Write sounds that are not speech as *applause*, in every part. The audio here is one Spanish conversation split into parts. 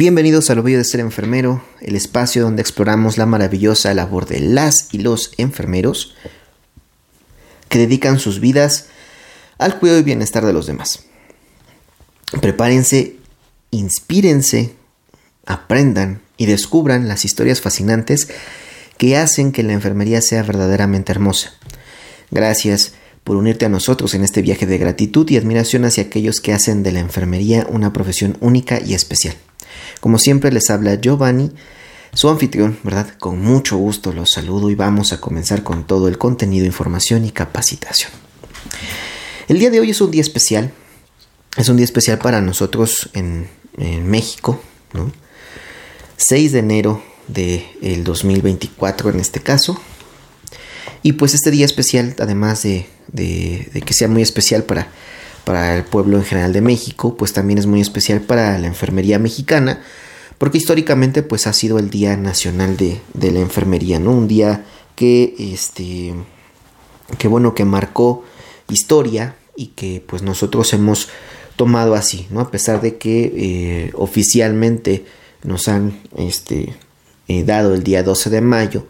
Bienvenidos al Orgullo de Ser Enfermero, el espacio donde exploramos la maravillosa labor de las y los enfermeros que dedican sus vidas al cuidado y bienestar de los demás. Prepárense, inspírense, aprendan y descubran las historias fascinantes que hacen que la enfermería sea verdaderamente hermosa. Gracias por unirte a nosotros en este viaje de gratitud y admiración hacia aquellos que hacen de la enfermería una profesión única y especial. Como siempre les habla Giovanni, su anfitrión, ¿verdad? Con mucho gusto los saludo y vamos a comenzar con todo el contenido, información y capacitación. El día de hoy es un día especial, es un día especial para nosotros en, México, ¿no? 6 de enero del 2024 en este caso. Y pues este día especial, además de, de que sea muy especial para para el pueblo en general de México, pues también es muy especial para la enfermería mexicana, porque históricamente pues ha sido el Día Nacional de, la Enfermería, ¿no? Un día que, este, que bueno, que marcó historia y que pues nosotros hemos tomado así, ¿no? A pesar de que eh, oficialmente nos han este, eh, dado el día 12 de mayo,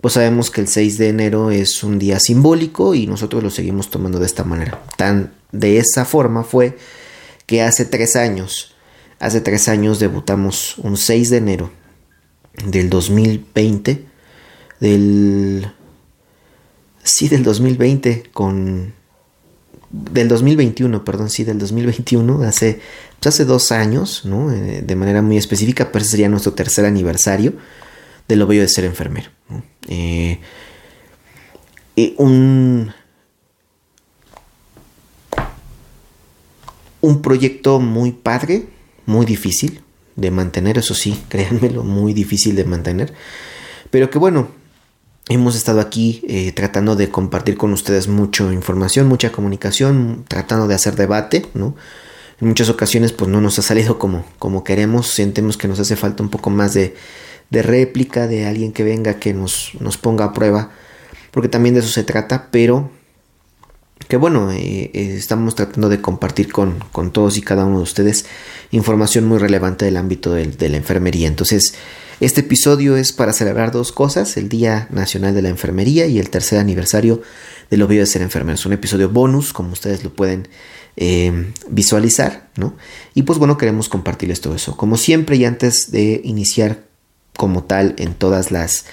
pues sabemos que el 6 de enero es un día simbólico y nosotros lo seguimos tomando de esta manera. Tan de esa forma fue que hace tres años, hace tres años debutamos un 6 de enero del 2020, del... Sí, del 2020 con... Del 2021, perdón, sí, del 2021, hace, pues hace dos años, ¿no? Eh, de manera muy específica, pero sería nuestro tercer aniversario de lo bello de ser enfermero. Eh, un, un proyecto muy padre, muy difícil de mantener, eso sí, *laughs* créanmelo, muy difícil de mantener. Pero que bueno, hemos estado aquí eh, tratando de compartir con ustedes mucha información, mucha comunicación, tratando de hacer debate, ¿no? En muchas ocasiones pues no nos ha salido como, como queremos, sentimos que nos hace falta un poco más de, de réplica, de alguien que venga que nos, nos ponga a prueba, porque también de eso se trata, pero que bueno, eh, eh, estamos tratando de compartir con, todos y cada uno de ustedes información muy relevante del ámbito de, la enfermería. Entonces, este episodio es para celebrar dos cosas, el Día Nacional de la Enfermería y el tercer aniversario del obvio de ser enfermero. Es un episodio bonus, como ustedes lo pueden eh, visualizar, ¿no? Y pues bueno, queremos compartirles todo eso. Como siempre y antes de iniciar como tal en todas las...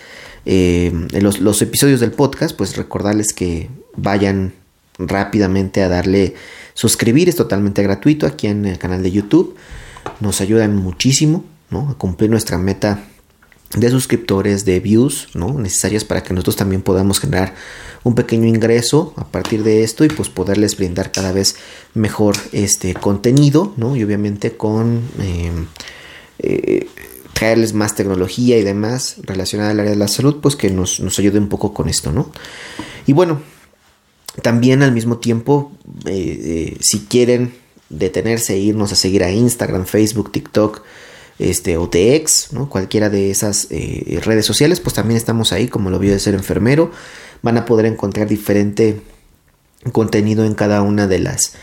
los, los episodios del podcast, pues recordarles que vayan rápidamente a darle suscribir, es totalmente gratuito aquí en el canal de YouTube. Nos ayudan muchísimo ¿no? a cumplir nuestra meta de suscriptores, de views, ¿no? necesarias para que nosotros también podamos generar un pequeño ingreso a partir de esto y pues poderles brindar cada vez mejor este contenido, ¿no? Y obviamente con em, eh, traerles más tecnología y demás relacionada al área de la salud, pues que nos, nos ayude un poco con esto, ¿no? Y bueno, también al mismo tiempo, eh, eh, si quieren detenerse e irnos a seguir a Instagram, Facebook, TikTok, este, o TX, ¿no? cualquiera de esas eh, redes sociales, pues también estamos ahí, como lo vio de ser enfermero. Van a poder encontrar diferente contenido en cada una de las,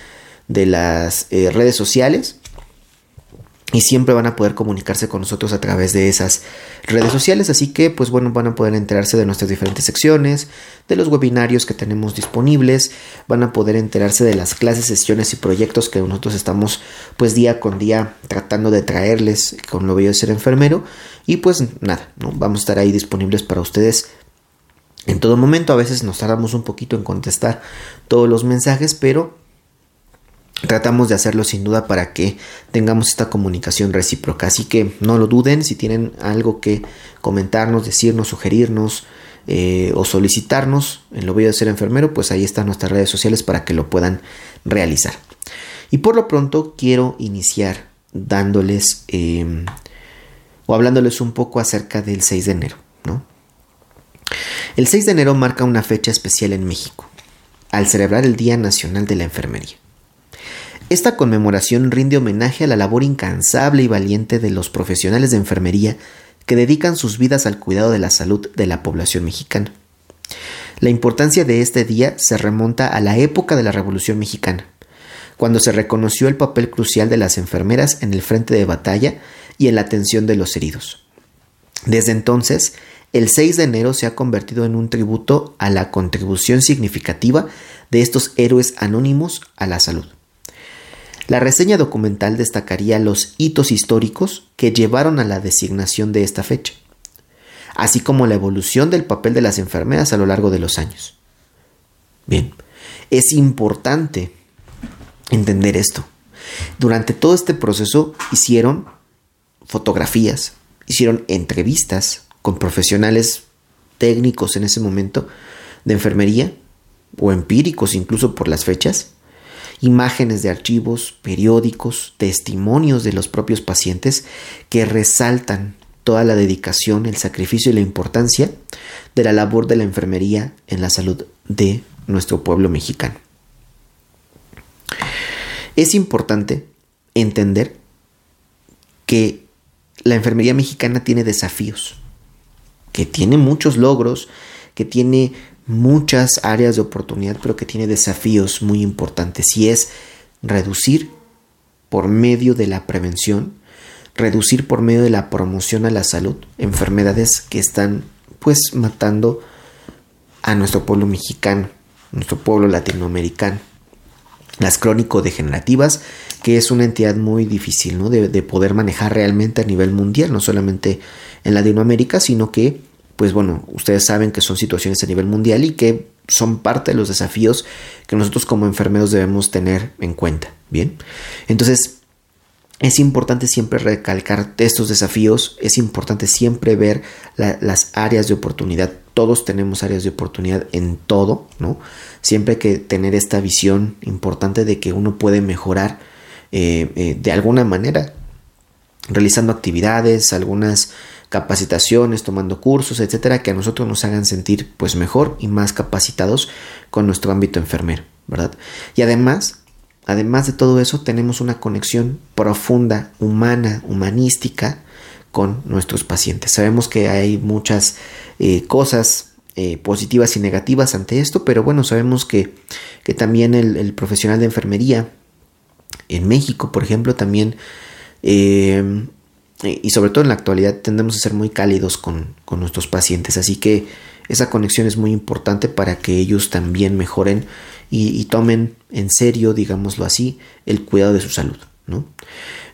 de las redes sociales y siempre van a poder comunicarse con nosotros a través de esas redes sociales. Así que, pues bueno, van a poder enterarse de nuestras diferentes secciones, de los webinarios que tenemos disponibles, van a poder enterarse de las clases, sesiones y proyectos que nosotros estamos, pues día con día tratando de traerles con lo bello de ser enfermero. Y pues nada, ¿no? vamos a estar ahí disponibles para ustedes en todo momento. A veces nos tardamos un poquito en contestar todos los mensajes, pero Tratamos de hacerlo sin duda para que tengamos esta comunicación recíproca. Así que no lo duden si tienen algo que comentarnos, decirnos, sugerirnos eh, o solicitarnos en lo voy a ser enfermero, pues ahí están nuestras redes sociales para que lo puedan realizar. Y por lo pronto quiero iniciar dándoles em, o hablándoles un poco acerca del 6 de enero. El 6 de enero marca una fecha especial en México, al celebrar el Día Nacional de la Enfermería. Esta conmemoración rinde homenaje a la labor incansable y valiente de los profesionales de enfermería que dedican sus vidas al cuidado de la salud de la población mexicana. La importancia de este día se remonta a la época de la Revolución Mexicana, cuando se reconoció el papel crucial de las enfermeras en el frente de batalla y en la atención de los heridos. Desde entonces, el 6 de enero se ha convertido en un tributo a la contribución significativa de estos héroes anónimos a la salud. La reseña documental destacaría los hitos históricos que llevaron a la designación de esta fecha, así como la evolución del papel de las enfermeras a lo largo de los años. Bien, es importante entender esto. Durante todo este proceso hicieron fotografías, hicieron entrevistas con profesionales técnicos en ese momento de enfermería o empíricos incluso por las fechas, imágenes de archivos, periódicos, testimonios de los propios pacientes que resaltan toda la dedicación, el sacrificio y la importancia de la labor de la enfermería en la salud de nuestro pueblo mexicano. Es importante entender que la enfermería mexicana tiene desafíos, que tiene muchos logros, que tiene muchas áreas de oportunidad, pero que tiene desafíos muy importantes y es reducir por medio de la prevención, reducir por medio de la promoción a la salud enfermedades que están pues matando a nuestro pueblo mexicano, nuestro pueblo latinoamericano. Las crónico-degenerativas, que es una entidad muy difícil ¿no? de, de poder manejar realmente a nivel mundial, no solamente en Latinoamérica, sino que pues bueno, ustedes saben que son situaciones a nivel mundial y que son parte de los desafíos que nosotros como enfermeros debemos tener en cuenta. Bien, entonces es importante siempre recalcar estos desafíos, es importante siempre ver las áreas de oportunidad. Todos tenemos áreas de oportunidad en todo, ¿no? Siempre hay que tener esta visión importante de que uno puede mejorar eh, eh, de alguna manera, realizando actividades, algunas capacitaciones, tomando cursos, etcétera, que a nosotros nos hagan sentir pues mejor y más capacitados con nuestro ámbito enfermero, ¿verdad? Y además, además de todo eso, tenemos una conexión profunda, humana, humanística con nuestros pacientes. Sabemos que hay muchas eh, cosas eh, positivas y negativas ante esto, pero bueno, sabemos que, que también el, profesional de enfermería en México, por ejemplo, también eh, y sobre todo en la actualidad tendemos a ser muy cálidos con, nuestros pacientes, así que esa conexión es muy importante para que ellos también mejoren y, tomen en serio, digámoslo así, el cuidado de su salud. ¿no?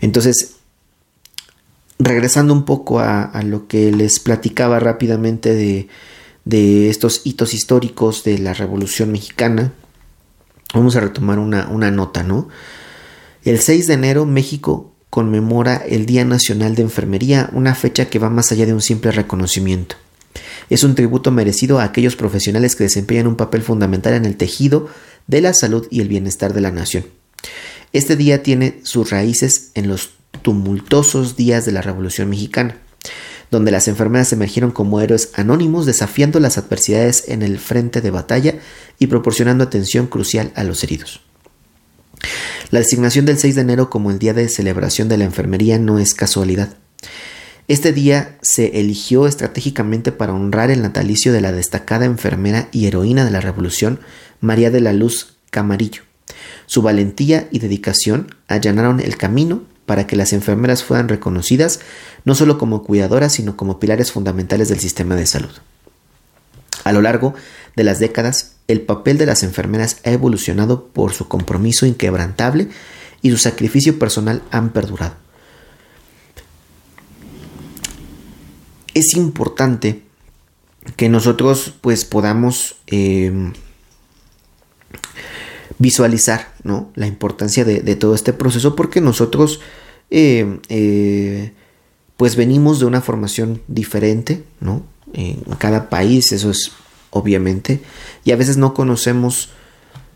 Entonces, regresando un poco a, lo que les platicaba rápidamente de, de, estos hitos históricos de la Revolución Mexicana, vamos a retomar una, una nota, ¿no? El 6 de enero México conmemora el Día Nacional de Enfermería, una fecha que va más allá de un simple reconocimiento. Es un tributo merecido a aquellos profesionales que desempeñan un papel fundamental en el tejido de la salud y el bienestar de la nación. Este día tiene sus raíces en los tumultuosos días de la Revolución Mexicana, donde las enfermeras emergieron como héroes anónimos desafiando las adversidades en el frente de batalla y proporcionando atención crucial a los heridos. La designación del 6 de enero como el día de celebración de la enfermería no es casualidad. Este día se eligió estratégicamente para honrar el natalicio de la destacada enfermera y heroína de la Revolución, María de la Luz Camarillo. Su valentía y dedicación allanaron el camino para que las enfermeras fueran reconocidas no solo como cuidadoras, sino como pilares fundamentales del sistema de salud. A lo largo de las décadas, el papel de las enfermeras ha evolucionado por su compromiso inquebrantable y su sacrificio personal han perdurado. Es importante que nosotros pues podamos em, visualizar ¿no? la importancia de, todo este proceso porque nosotros em, eh, pues venimos de una formación diferente, ¿no? En cada país eso es obviamente, y a veces no conocemos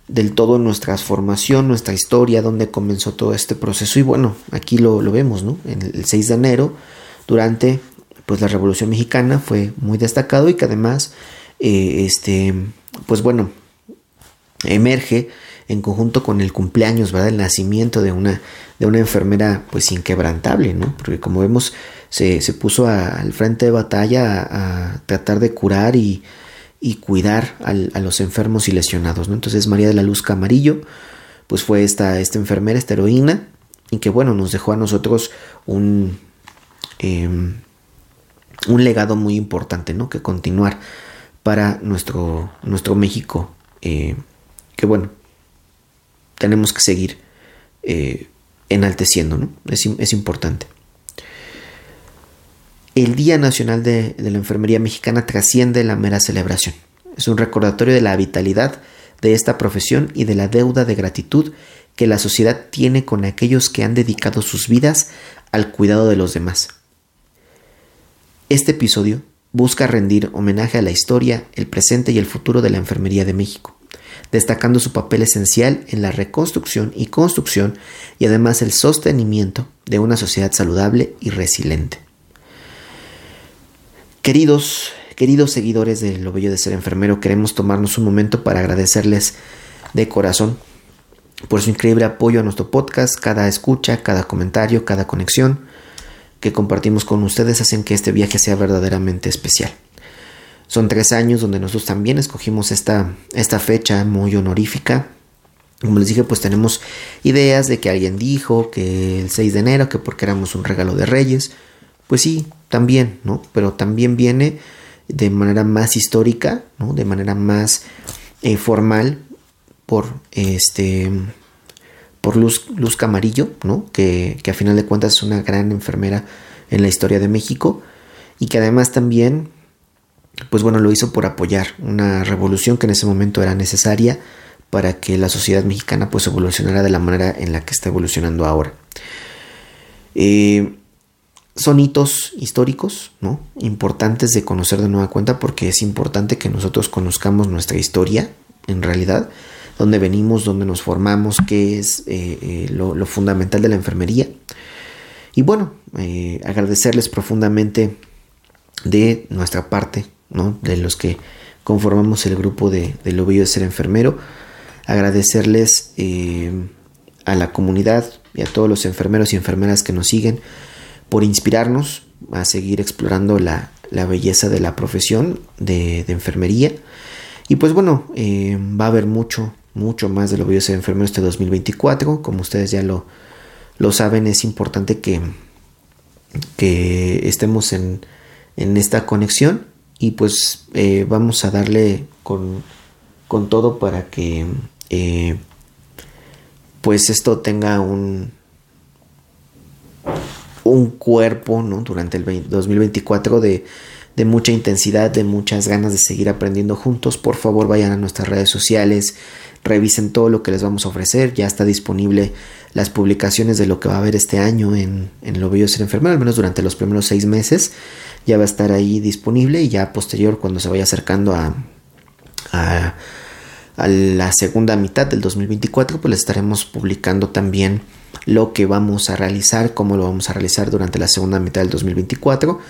del todo nuestra formación, nuestra historia, dónde comenzó todo este proceso. Y bueno, aquí lo, vemos, ¿no? En el 6 de enero, durante pues la Revolución Mexicana, fue muy destacado y que además, eh, este, pues bueno, emerge en conjunto con el cumpleaños, ¿verdad? El nacimiento de una, de una enfermera pues inquebrantable, ¿no? Porque como vemos, se, se puso al frente de batalla a tratar de curar y y cuidar a los enfermos y lesionados. ¿no? Entonces María de la Luz Camarillo, pues fue esta, esta enfermera, esta heroína, y que bueno, nos dejó a nosotros un, em, un legado muy importante, ¿no? Que continuar para nuestro, nuestro México, eh, que bueno, tenemos que seguir eh, enalteciendo, ¿no? Es, importante. El Día Nacional de, la Enfermería Mexicana trasciende la mera celebración. Es un recordatorio de la vitalidad de esta profesión y de la deuda de gratitud que la sociedad tiene con aquellos que han dedicado sus vidas al cuidado de los demás. Este episodio busca rendir homenaje a la historia, el presente y el futuro de la Enfermería de México, destacando su papel esencial en la reconstrucción y construcción y además el sostenimiento de una sociedad saludable y resiliente. Queridos, queridos seguidores de Lo Bello de Ser Enfermero, queremos tomarnos un momento para agradecerles de corazón por su increíble apoyo a nuestro podcast, cada escucha, cada comentario, cada conexión que compartimos con ustedes hacen que este viaje sea verdaderamente especial. Son tres años donde nosotros también escogimos esta, esta fecha muy honorífica. Como les dije, pues tenemos ideas de que alguien dijo que el 6 de enero, que porque éramos un regalo de reyes. Pues sí, también, ¿no? Pero también viene de manera más histórica, ¿no? De manera más eh, formal por este por Luz, Luz Camarillo, ¿no? que, que a final de cuentas es una gran enfermera en la historia de México y que además también pues bueno lo hizo por apoyar una revolución que en ese momento era necesaria para que la sociedad mexicana pues evolucionara de la manera en la que está evolucionando ahora eh, son hitos históricos ¿no? importantes de conocer de nueva cuenta porque es importante que nosotros conozcamos nuestra historia en realidad dónde venimos, dónde nos formamos, qué es eh, eh, lo, fundamental de la enfermería. Y bueno, eh, agradecerles profundamente de nuestra parte, ¿no? de los que conformamos el grupo de, de Lo Bello de Ser Enfermero, agradecerles a la comunidad y a todos los enfermeros y enfermeras que nos siguen por inspirarnos a seguir explorando la, belleza de la profesión de, de enfermería. Y pues bueno, va a haber mucho, mucho más de lo a ser enfermero este 2024. Como ustedes ya lo, lo saben, es importante que, que estemos en, en esta conexión y pues eh, vamos a darle con, con todo para que eh, pues esto tenga un un cuerpo ¿no? durante el 2024 de, mucha intensidad, de muchas ganas de seguir aprendiendo juntos. Por favor vayan a nuestras redes sociales, revisen todo lo que les vamos a ofrecer. Ya está disponible las publicaciones de lo que va a haber este año en, en Lo Bello Ser Enfermero, al menos durante los primeros seis meses. Ya va a estar ahí disponible y ya posterior, cuando se vaya acercando a, a, a la segunda mitad del 2024, pues les estaremos publicando también lo que vamos a realizar, cómo lo vamos a realizar durante la segunda mitad del 2024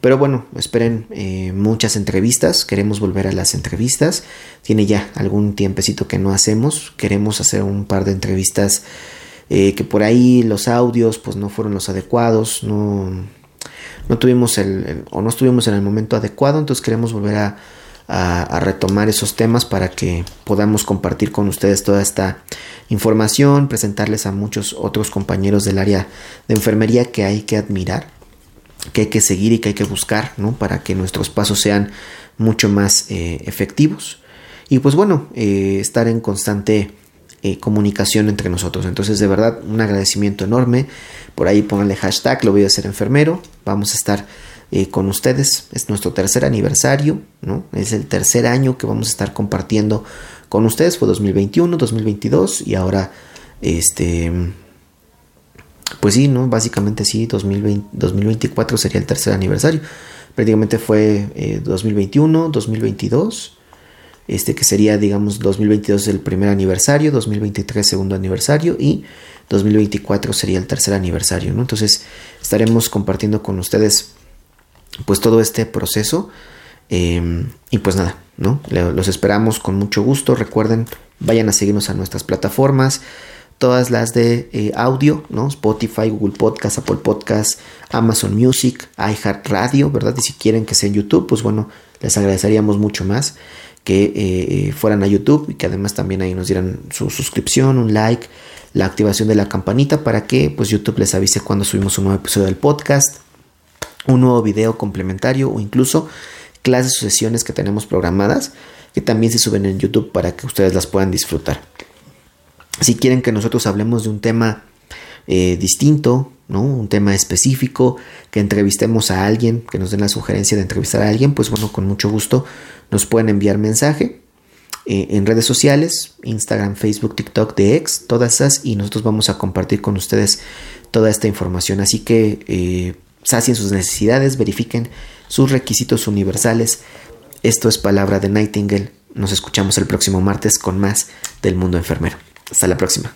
pero bueno, esperen eh, muchas entrevistas, queremos volver a las entrevistas. Tiene ya algún tiempecito que no hacemos, queremos hacer un par de entrevistas eh, que por ahí los audios pues no fueron los adecuados, no, no tuvimos el, o no estuvimos en el momento adecuado, entonces queremos volver a, a, retomar esos temas para que podamos compartir con ustedes toda esta información, presentarles a muchos otros compañeros del área de enfermería que hay que admirar que hay que seguir y que hay que buscar, ¿no? Para que nuestros pasos sean mucho más eh, efectivos. Y pues bueno, eh, estar en constante eh, comunicación entre nosotros. Entonces, de verdad, un agradecimiento enorme. Por ahí pónganle hashtag, lo voy a hacer enfermero. Vamos a estar con ustedes. Es nuestro tercer aniversario, ¿no? Es el tercer año que vamos a estar compartiendo con ustedes. Fue 2021, 2022 y ahora este pues sí, ¿no? Básicamente sí, 2020, 2024 sería el tercer aniversario. Prácticamente fue 2021, eh, 2022, este que sería, digamos, 2022 el primer aniversario, 2023 segundo aniversario y 2024 sería el tercer aniversario, ¿no? Entonces estaremos compartiendo con ustedes pues todo este proceso em, y pues nada, ¿no? Los esperamos con mucho gusto. Recuerden, vayan a seguirnos a nuestras plataformas todas las de eh, audio, ¿no? Spotify, Google Podcast, Apple Podcast, Amazon Music, iHeartRadio, ¿verdad? Y si quieren que sea en YouTube, pues bueno, les agradeceríamos mucho más que eh, eh, fueran a YouTube y que además también ahí nos dieran su suscripción, un like, la activación de la campanita para que pues YouTube les avise cuando subimos un nuevo episodio del podcast. Un nuevo video complementario o incluso clases o sesiones que tenemos programadas que también se suben en YouTube para que ustedes las puedan disfrutar. Si quieren que nosotros hablemos de un tema eh, distinto, ¿no? un tema específico, que entrevistemos a alguien, que nos den la sugerencia de entrevistar a alguien, pues bueno, con mucho gusto nos pueden enviar mensaje eh, en redes sociales, Instagram, Facebook, TikTok, de X, todas esas, y nosotros vamos a compartir con ustedes toda esta información. Así que eh, sacien sus necesidades, verifiquen sus requisitos universales. Esto es palabra de Nightingale. Nos escuchamos el próximo martes con más del mundo enfermero. Hasta la próxima.